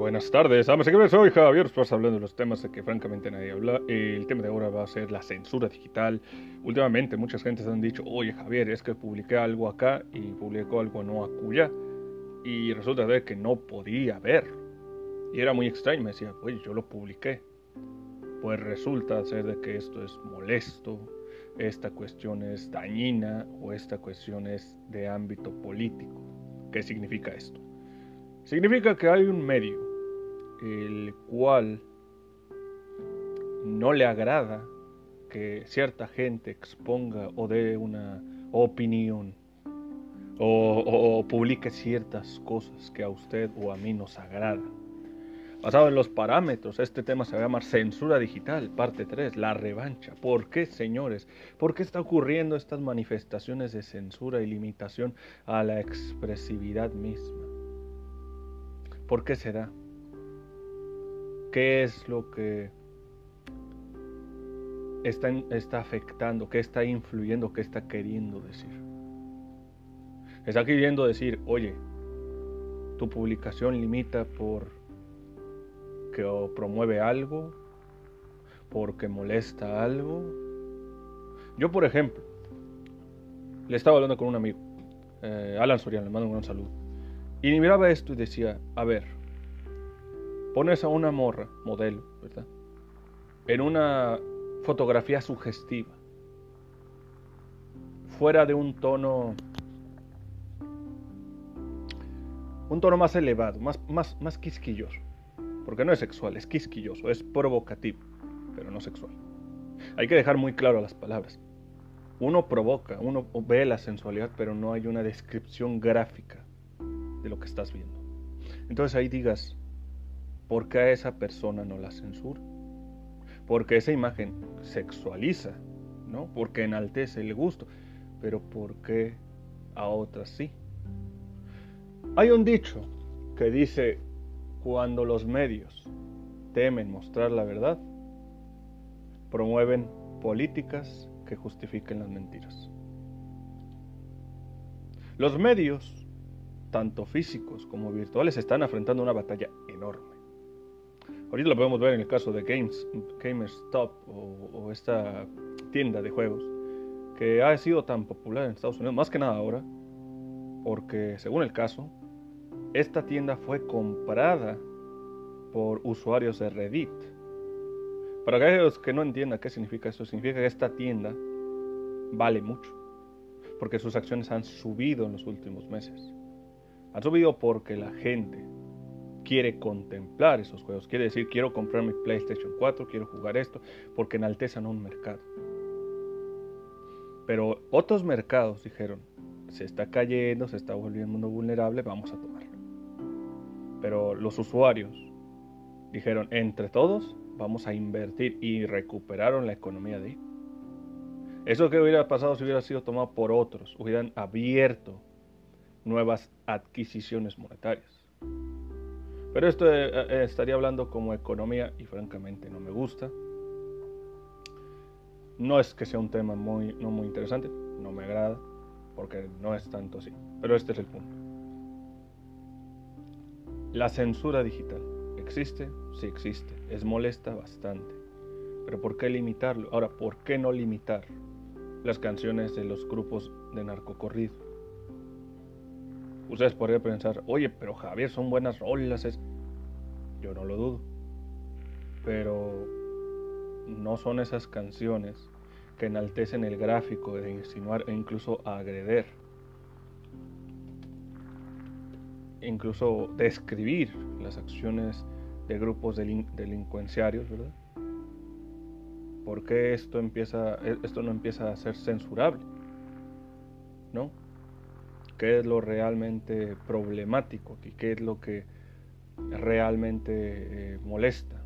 buenas tardes, amas y soy Javier Esparza hablando de los temas de que francamente nadie habla. El tema de ahora va a ser la censura digital. Últimamente muchas gentes han dicho, oye Javier, es que publiqué algo acá y publicó algo no acuya. Y resulta de que no podía ver. Y era muy extraño, me decía, oye, yo lo publiqué. Pues resulta ser de que esto es molesto, esta cuestión es dañina o esta cuestión es de ámbito político. ¿Qué significa esto? Significa que hay un medio el cual no le agrada que cierta gente exponga o dé una opinión o, publique ciertas cosas que a usted o a mí nos agradan. Basado en los parámetros, este tema se va a llamar censura digital, parte 3, la revancha. ¿Por qué, señores? ¿Por qué está ocurriendo estas manifestaciones de censura y limitación a la expresividad misma? ¿Por qué será? ¿Qué es lo que está, afectando? ¿Qué está influyendo? ¿Qué está queriendo decir? Está queriendo decir, oye, tu publicación limita por que promueve algo, porque molesta algo. Yo, por ejemplo, le estaba hablando con un amigo, eh, Alan Soriano, le mando un gran saludo. Y miraba esto y decía, a ver, pones a una morra, modelo, ¿verdad? En una fotografía sugestiva, fuera de un tono, un tono más elevado, más, más, más quisquilloso, porque no es sexual, es quisquilloso, es provocativo, pero no sexual. Hay que dejar muy claro las palabras. Uno provoca, uno ve la sensualidad, pero no hay una descripción gráfica de lo que estás viendo. Entonces ahí digas, ¿por qué a esa persona no la censura? Porque esa imagen sexualiza, ¿no? Porque enaltece el gusto, pero ¿por qué a otras sí? Hay un dicho que dice, cuando los medios temen mostrar la verdad, promueven políticas que justifiquen las mentiras. Los medios tanto físicos como virtuales, están enfrentando una batalla enorme. Ahorita lo podemos ver en el caso de Games, GameStop o, esta tienda de juegos que ha sido tan popular en Estados Unidos, más que nada ahora, porque según el caso, esta tienda fue comprada por usuarios de Reddit. Para aquellos que no entiendan qué significa esto, significa que esta tienda vale mucho, porque sus acciones han subido en los últimos meses. Ha subido porque la gente quiere contemplar esos juegos. Quiere decir, quiero comprar mi PlayStation 4, quiero jugar esto, porque enaltezan un mercado. Pero otros mercados dijeron, se está cayendo, se está volviendo vulnerable, vamos a tomarlo. Pero los usuarios dijeron, entre todos, vamos a invertir y recuperaron la economía de ahí. Eso que hubiera pasado si hubiera sido tomado por otros, hubieran abierto nuevas adquisiciones monetarias. Pero esto eh, eh, estaría hablando como economía y francamente no me gusta. No es que sea un tema muy, no muy interesante, no me agrada, porque no es tanto así. Pero este es el punto. La censura digital. ¿Existe? Sí existe. Es molesta bastante. Pero ¿por qué limitarlo? Ahora, ¿por qué no limitar las canciones de los grupos de narcocorrido? Ustedes podrían pensar, oye, pero Javier, son buenas rolas. Es... Yo no lo dudo. Pero no son esas canciones que enaltecen el gráfico de insinuar e incluso agreder. Incluso describir las acciones de grupos delincuenciarios, ¿verdad? ¿Por qué esto, empieza, esto no empieza a ser censurable? ¿No? Qué es lo realmente problemático y qué es lo que realmente eh, molesta.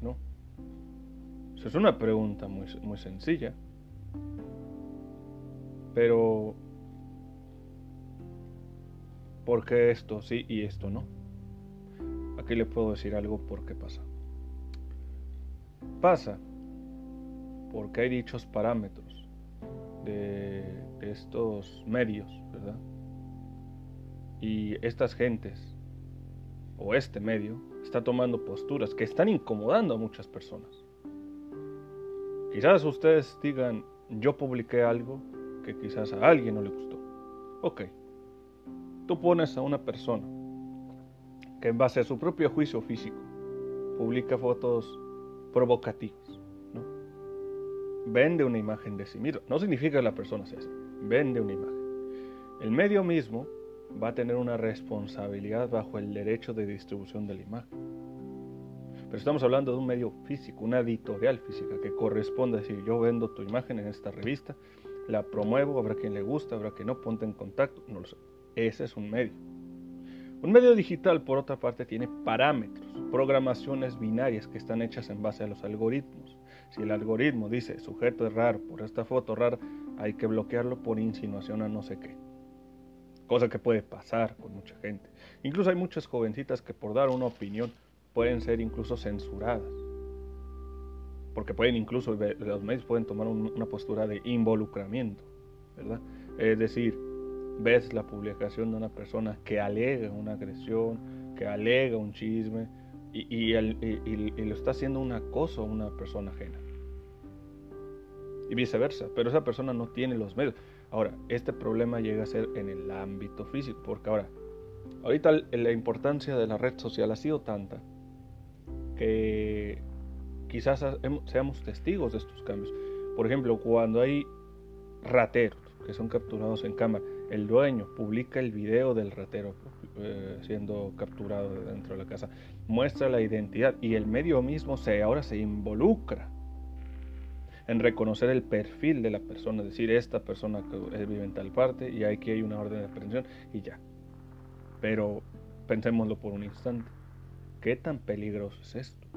¿no? Es una pregunta muy, muy sencilla, pero ¿por qué esto sí y esto no? Aquí le puedo decir algo por qué pasa. Pasa porque hay dichos parámetros de, estos medios, ¿verdad? Y estas gentes o este medio está tomando posturas que están incomodando a muchas personas. Quizás ustedes digan, yo publiqué algo que quizás a alguien no le gustó. Ok, tú pones a una persona que en base a su propio juicio físico publica fotos provocativas. Vende una imagen de sí mismo. No significa que la persona sea así, vende una imagen. El medio mismo va a tener una responsabilidad bajo el derecho de distribución de la imagen. Pero estamos hablando de un medio físico, una editorial física que corresponde a decir, yo vendo tu imagen en esta revista, la promuevo, habrá quien le gusta, habrá quien no, ponte en contacto, no lo sé. Ese es un medio. Un medio digital, por otra parte, tiene parámetros, programaciones binarias que están hechas en base a los algoritmos. Si el algoritmo dice sujeto es raro por esta foto rara, hay que bloquearlo por insinuación a no sé qué. Cosa que puede pasar con mucha gente. Incluso hay muchas jovencitas que por dar una opinión pueden ser incluso censuradas. Porque pueden incluso, los medios pueden tomar una postura de involucramiento, ¿verdad? Es decir, ves la publicación de una persona que alega una agresión, que alega un chisme y, lo está haciendo un acoso a una persona ajena. Y viceversa, pero esa persona no tiene los medios. Ahora, este problema llega a ser en el ámbito físico, porque ahora, ahorita la importancia de la red social ha sido tanta que quizás seamos testigos de estos cambios. Por ejemplo, cuando hay rateros que son capturados en cámara, el dueño publica el video del ratero eh, siendo capturado dentro de la casa, muestra la identidad y el medio mismo se ahora se involucra en reconocer el perfil de la persona, es decir, esta persona que vive en tal parte y aquí hay una orden de aprehensión y ya. Pero pensémoslo por un instante. ¿Qué tan peligroso es esto?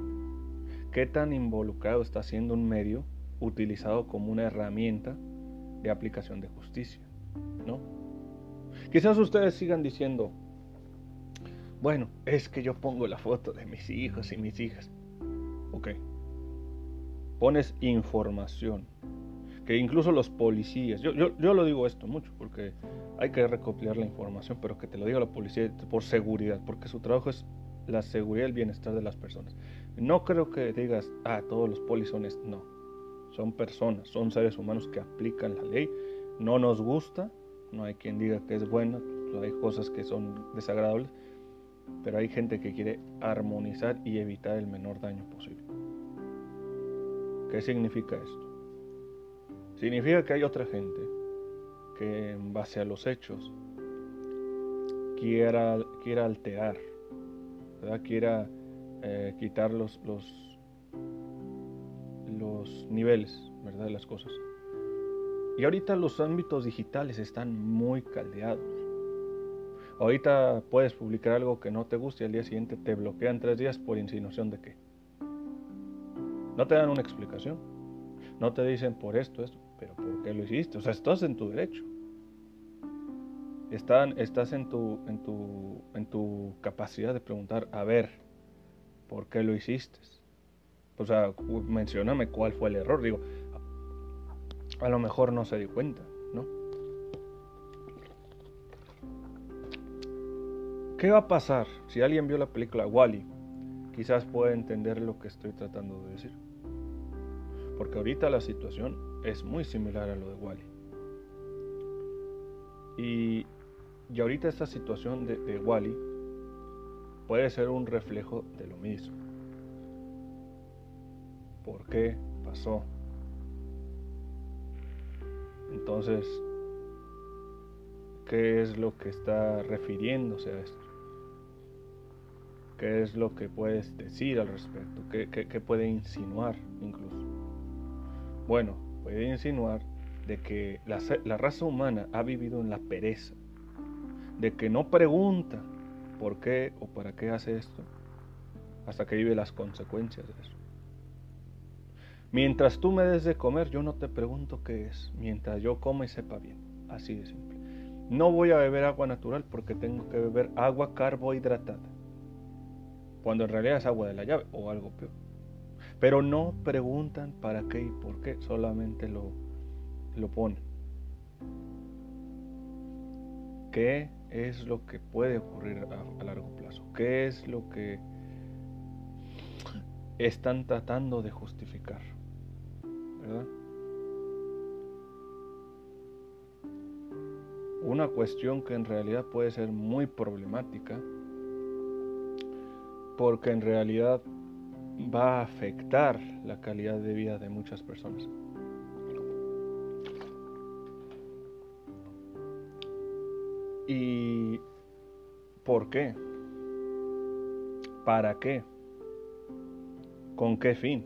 ¿Qué tan involucrado está siendo un medio utilizado como una herramienta de aplicación de justicia? ¿No? Quizás ustedes sigan diciendo, bueno, es que yo pongo la foto de mis hijos y mis hijas. Ok. Pones información. Que incluso los policías, yo, yo, yo lo digo esto mucho porque hay que recopilar la información, pero que te lo diga la policía por seguridad, porque su trabajo es la seguridad y el bienestar de las personas. No creo que digas, ah, todos los polis son No, son personas, son seres humanos que aplican la ley. No nos gusta, no hay quien diga que es buena, hay cosas que son desagradables, pero hay gente que quiere armonizar y evitar el menor daño posible. ¿Qué significa esto? Significa que hay otra gente que en base a los hechos quiera, quiera alterar quiera eh, quitar los, los, los niveles ¿verdad? de las cosas. Y ahorita los ámbitos digitales están muy caldeados. Ahorita puedes publicar algo que no te guste y al día siguiente te bloquean tres días por insinuación de qué. No te dan una explicación. No te dicen por esto, esto, pero ¿por qué lo hiciste? O sea, estás en tu derecho. Estás en tu capacidad de preguntar, a ver, ¿por qué lo hiciste? O sea, mencioname cuál fue el error. Digo, a lo mejor no se dio cuenta, ¿Qué va a pasar si alguien vio la película Wally? Quizás pueda entender lo que estoy tratando de decir. Porque ahorita la situación es muy similar a lo de Wally. Y y ahorita esta situación de, de Wally puede ser un reflejo de lo mismo. ¿Por qué pasó? Entonces, ¿qué es lo que está refiriéndose a esto? ¿Qué es lo que puedes decir al respecto? ¿Qué, puede insinuar incluso? Bueno, puede insinuar de que la, la raza humana ha vivido en la pereza de que no pregunta por qué o para qué hace esto, hasta que vive las consecuencias de eso. Mientras tú me des de comer, yo no te pregunto qué es, mientras yo coma y sepa bien, así de simple. No voy a beber agua natural porque tengo que beber agua carbohidratada, cuando en realidad es agua de la llave o algo peor. Pero no preguntan para qué y por qué, solamente lo, lo ponen. ¿Qué es lo que puede ocurrir a, largo plazo? ¿Qué es lo que están tratando de justificar? ¿Verdad? Una cuestión que en realidad puede ser muy problemática porque en realidad va a afectar la calidad de vida de muchas personas. ¿Y por qué? ¿Para qué? ¿Con qué fin?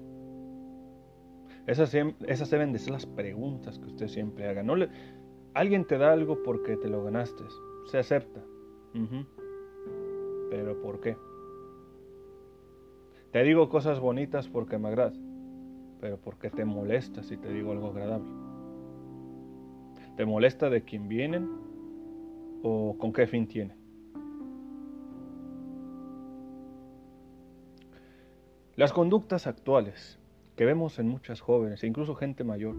Esas, esas deben de ser las preguntas que usted siempre haga. No le, alguien te da algo porque te lo ganaste. Se acepta. Pero ¿por qué? Te digo cosas bonitas porque me agradas, pero porque te molesta si te digo algo agradable. ¿Te molesta de quién vienen o con qué fin tienen? Las conductas actuales que vemos en muchas jóvenes e incluso gente mayor,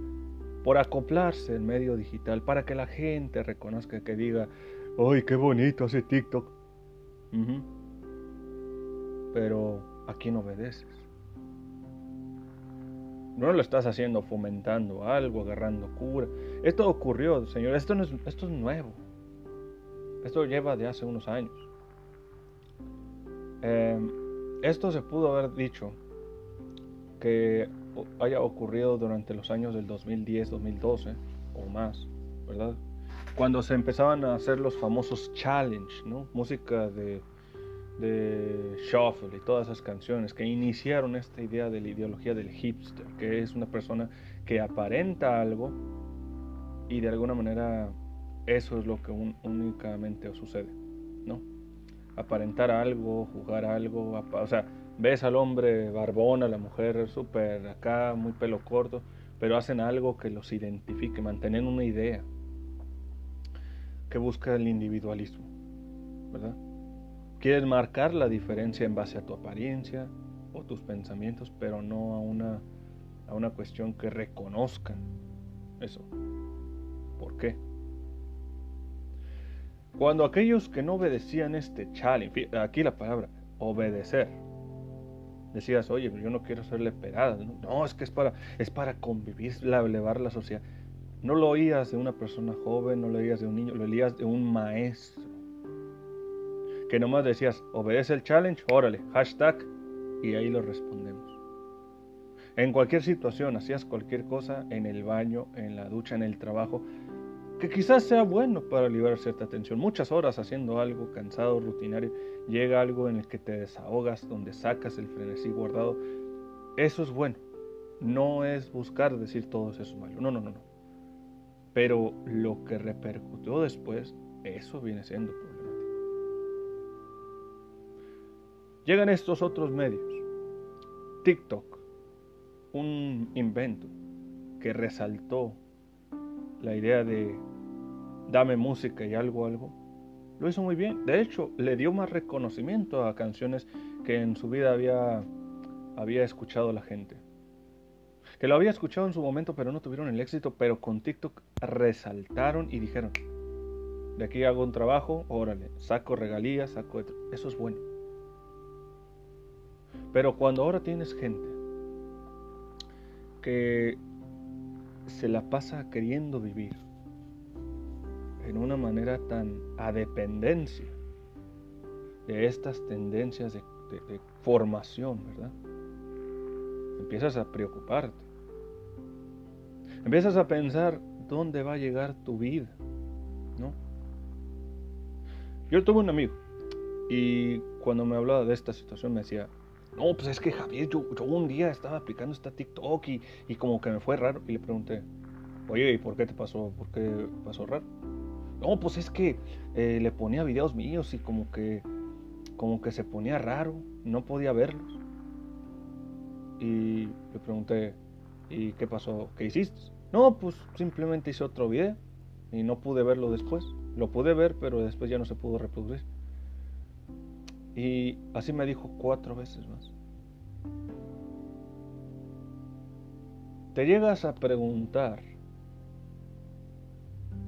por acoplarse al medio digital, para que la gente reconozca que diga, ¡ay, qué bonito hace TikTok! Pero ¿a quién obedeces? No lo estás haciendo fomentando algo, agarrando cura. Esto ocurrió, Señor. Esto, no es, esto es nuevo. Esto lleva de hace unos años. Em, esto se pudo haber dicho que haya ocurrido durante los años del 2010, 2012 o más, ¿verdad? Cuando se empezaban a hacer los famosos challenge, ¿no? Música de de Shuffle y todas esas canciones que iniciaron esta idea de la ideología del hipster, que es una persona que aparenta algo y de alguna manera eso es lo que únicamente sucede, ¿no? Aparentar algo, jugar algo, o sea, ves al hombre barbón, a la mujer súper acá, muy pelo corto, pero hacen algo que los identifique, mantienen una idea que busca el individualismo, ¿verdad? Quieres marcar la diferencia en base a tu apariencia o tus pensamientos, pero no a una, a una cuestión que reconozcan eso. ¿Por qué? Cuando aquellos que no obedecían este challenge, aquí la palabra obedecer, decías, oye, yo no quiero serle perada, no, es que es para, es para convivir, elevar la sociedad. No lo oías de una persona joven, no lo oías de un niño, lo oías de un maestro que nomás decías, obedece el challenge, órale, hashtag, y ahí lo respondemos. En cualquier situación, hacías cualquier cosa, en el baño, en la ducha, en el trabajo, que quizás sea bueno para liberar cierta tensión. Muchas horas haciendo algo cansado, rutinario, llega algo en el que te desahogas, donde sacas el frenesí guardado. Eso es bueno. No es buscar decir todo eso es malo. No, no, no, no. Pero lo que repercutió después, eso viene siendo Llegan estos otros medios. TikTok, un invento que resaltó la idea de dame música y algo, algo, lo hizo muy bien. De hecho, le dio más reconocimiento a canciones que en su vida había, había escuchado la gente. Que lo había escuchado en su momento, pero no tuvieron el éxito, pero con TikTok resaltaron y dijeron, de aquí hago un trabajo, órale, saco regalías, saco... Eso es bueno. Pero cuando ahora tienes gente que se la pasa queriendo vivir en una manera tan a dependencia de estas tendencias de, formación, ¿verdad? Empiezas a preocuparte. Empiezas a pensar dónde va a llegar tu vida, ¿no? Yo tuve un amigo y cuando me hablaba de esta situación me decía, no, pues es que Javier, yo, un día estaba aplicando esta TikTok y, y, como que me fue raro. Y le pregunté, oye, ¿y por qué te pasó? ¿Por qué pasó raro? No, pues es que eh, le ponía videos míos y como que, como que se ponía raro, no podía verlos. Y le pregunté, ¿y qué pasó? ¿Qué hiciste? No, pues simplemente hice otro video y no pude verlo después. Lo pude ver, pero después ya no se pudo reproducir. Y así me dijo cuatro veces más. Te llegas a preguntar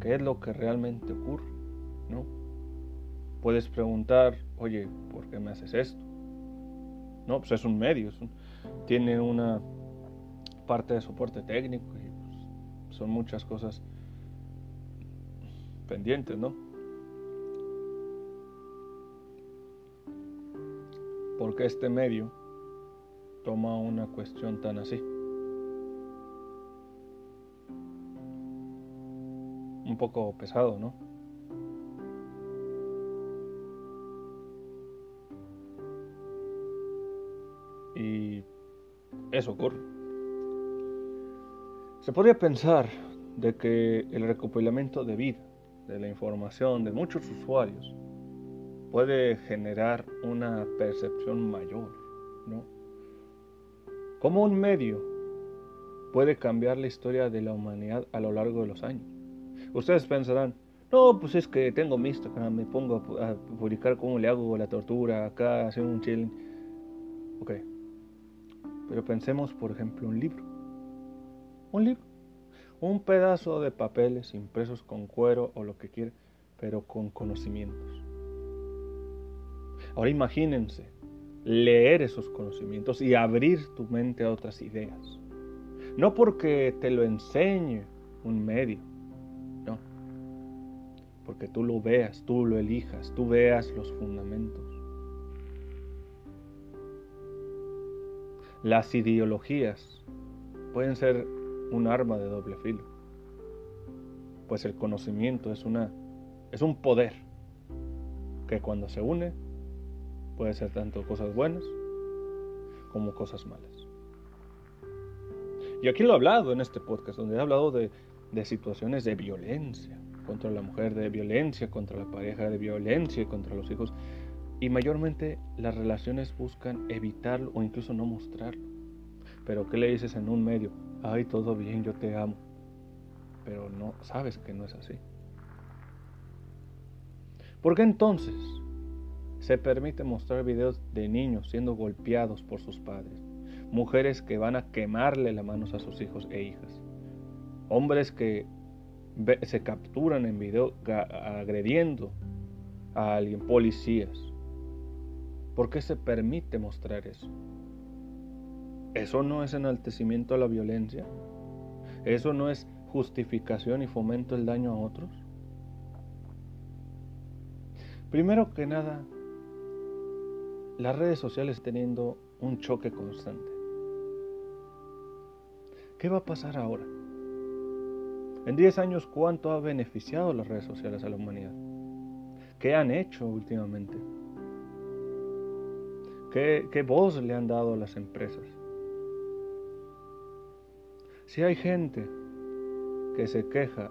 qué es lo que realmente ocurre, ¿no? puedes preguntar, oye, ¿por qué me haces esto? No, pues es un medio, tiene una parte de soporte técnico y pues, son muchas cosas pendientes, ¿no? Porque este medio toma una cuestión tan así. Un poco pesado, ¿no? Y eso ocurre. Se podría pensar de que el recopilamiento de vida, de la información de muchos usuarios, puede generar una percepción mayor, ¿no? ¿Cómo un medio puede cambiar la historia de la humanidad a lo largo de los años? Ustedes pensarán, no, pues es que tengo mi Instagram, me pongo a, publicar cómo le hago la tortura, acá hacer un chilling. Ok. Pero pensemos, por ejemplo, un libro. Un libro. Un pedazo de papeles impresos con cuero o lo que quiera, pero con conocimientos. Ahora imagínense leer esos conocimientos y abrir tu mente a otras ideas. No porque te lo enseñe un medio, no. Porque tú lo veas, tú lo elijas, tú veas los fundamentos. Las ideologías pueden ser un arma de doble filo, pues el conocimiento es una es un poder que cuando se une Puede ser tanto cosas buenas como cosas malas. Y aquí lo he hablado en este podcast, donde he hablado de, situaciones de violencia contra la mujer, de violencia contra la pareja, de violencia contra los hijos. Y mayormente las relaciones buscan evitarlo o incluso no mostrarlo. Pero ¿qué le dices en un medio? Ay, todo bien, yo te amo. Pero no, sabes que no es así. ¿Por qué entonces se permite mostrar videos de niños siendo golpeados por sus padres, mujeres que van a quemarle las manos a sus hijos e hijas, hombres que se capturan en video agrediendo a alguien, policías. ¿Por qué se permite mostrar eso? ¿Eso no es enaltecimiento a la violencia? ¿Eso no es justificación y fomento el daño a otros? Primero que nada, las redes sociales teniendo un choque constante. ¿Qué va a pasar ahora? En 10 años, ¿cuánto ha beneficiado las redes sociales a la humanidad? ¿Qué han hecho últimamente? ¿Qué, qué voz le han dado a las empresas? Si hay gente que se queja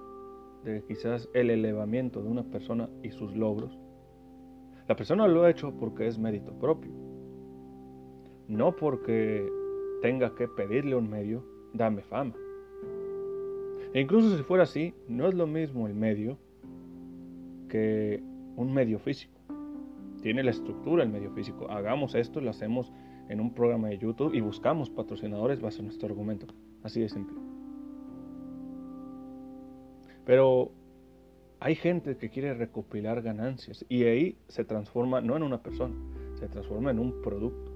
de quizás el elevamiento de una persona y sus logros, la persona lo ha hecho porque es mérito propio, no porque tenga que pedirle un medio, dame fama. E incluso si fuera así, no es lo mismo el medio que un medio físico. Tiene la estructura el medio físico. Hagamos esto, lo hacemos en un programa de YouTube y buscamos patrocinadores, va a nuestro argumento. Así de simple. Pero hay gente que quiere recopilar ganancias y ahí se transforma no en una persona, se transforma en un producto,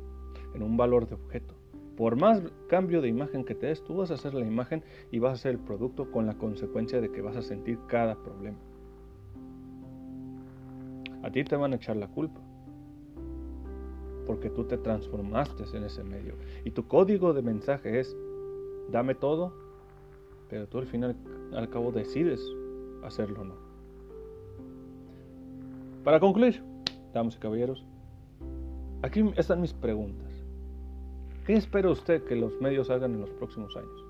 en un valor de objeto. Por más cambio de imagen que te des, tú vas a hacer la imagen y vas a hacer el producto con la consecuencia de que vas a sentir cada problema. A ti te van a echar la culpa porque tú te transformaste en ese medio. Y tu código de mensaje es, dame todo, pero tú al final, al cabo decides hacerlo o no. Para concluir, damas y caballeros, aquí están mis preguntas. ¿Qué espera usted que los medios hagan en los próximos años?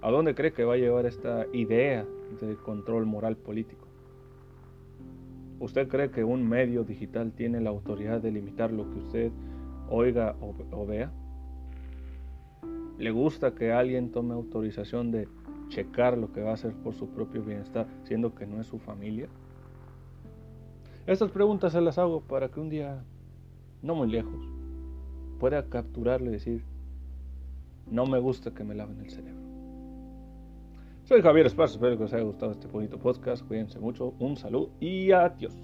¿A dónde cree que va a llevar esta idea de control moral político? ¿Usted cree que un medio digital tiene la autoridad de limitar lo que usted oiga o, vea? ¿Le gusta que alguien tome autorización de checar lo que va a hacer por su propio bienestar, siendo que no es su familia? Estas preguntas se las hago para que un día, no muy lejos, pueda capturarlo y decir, no me gusta que me laven el cerebro. Soy Javier Esparza, espero que os haya gustado este bonito podcast. Cuídense mucho, un saludo y adiós.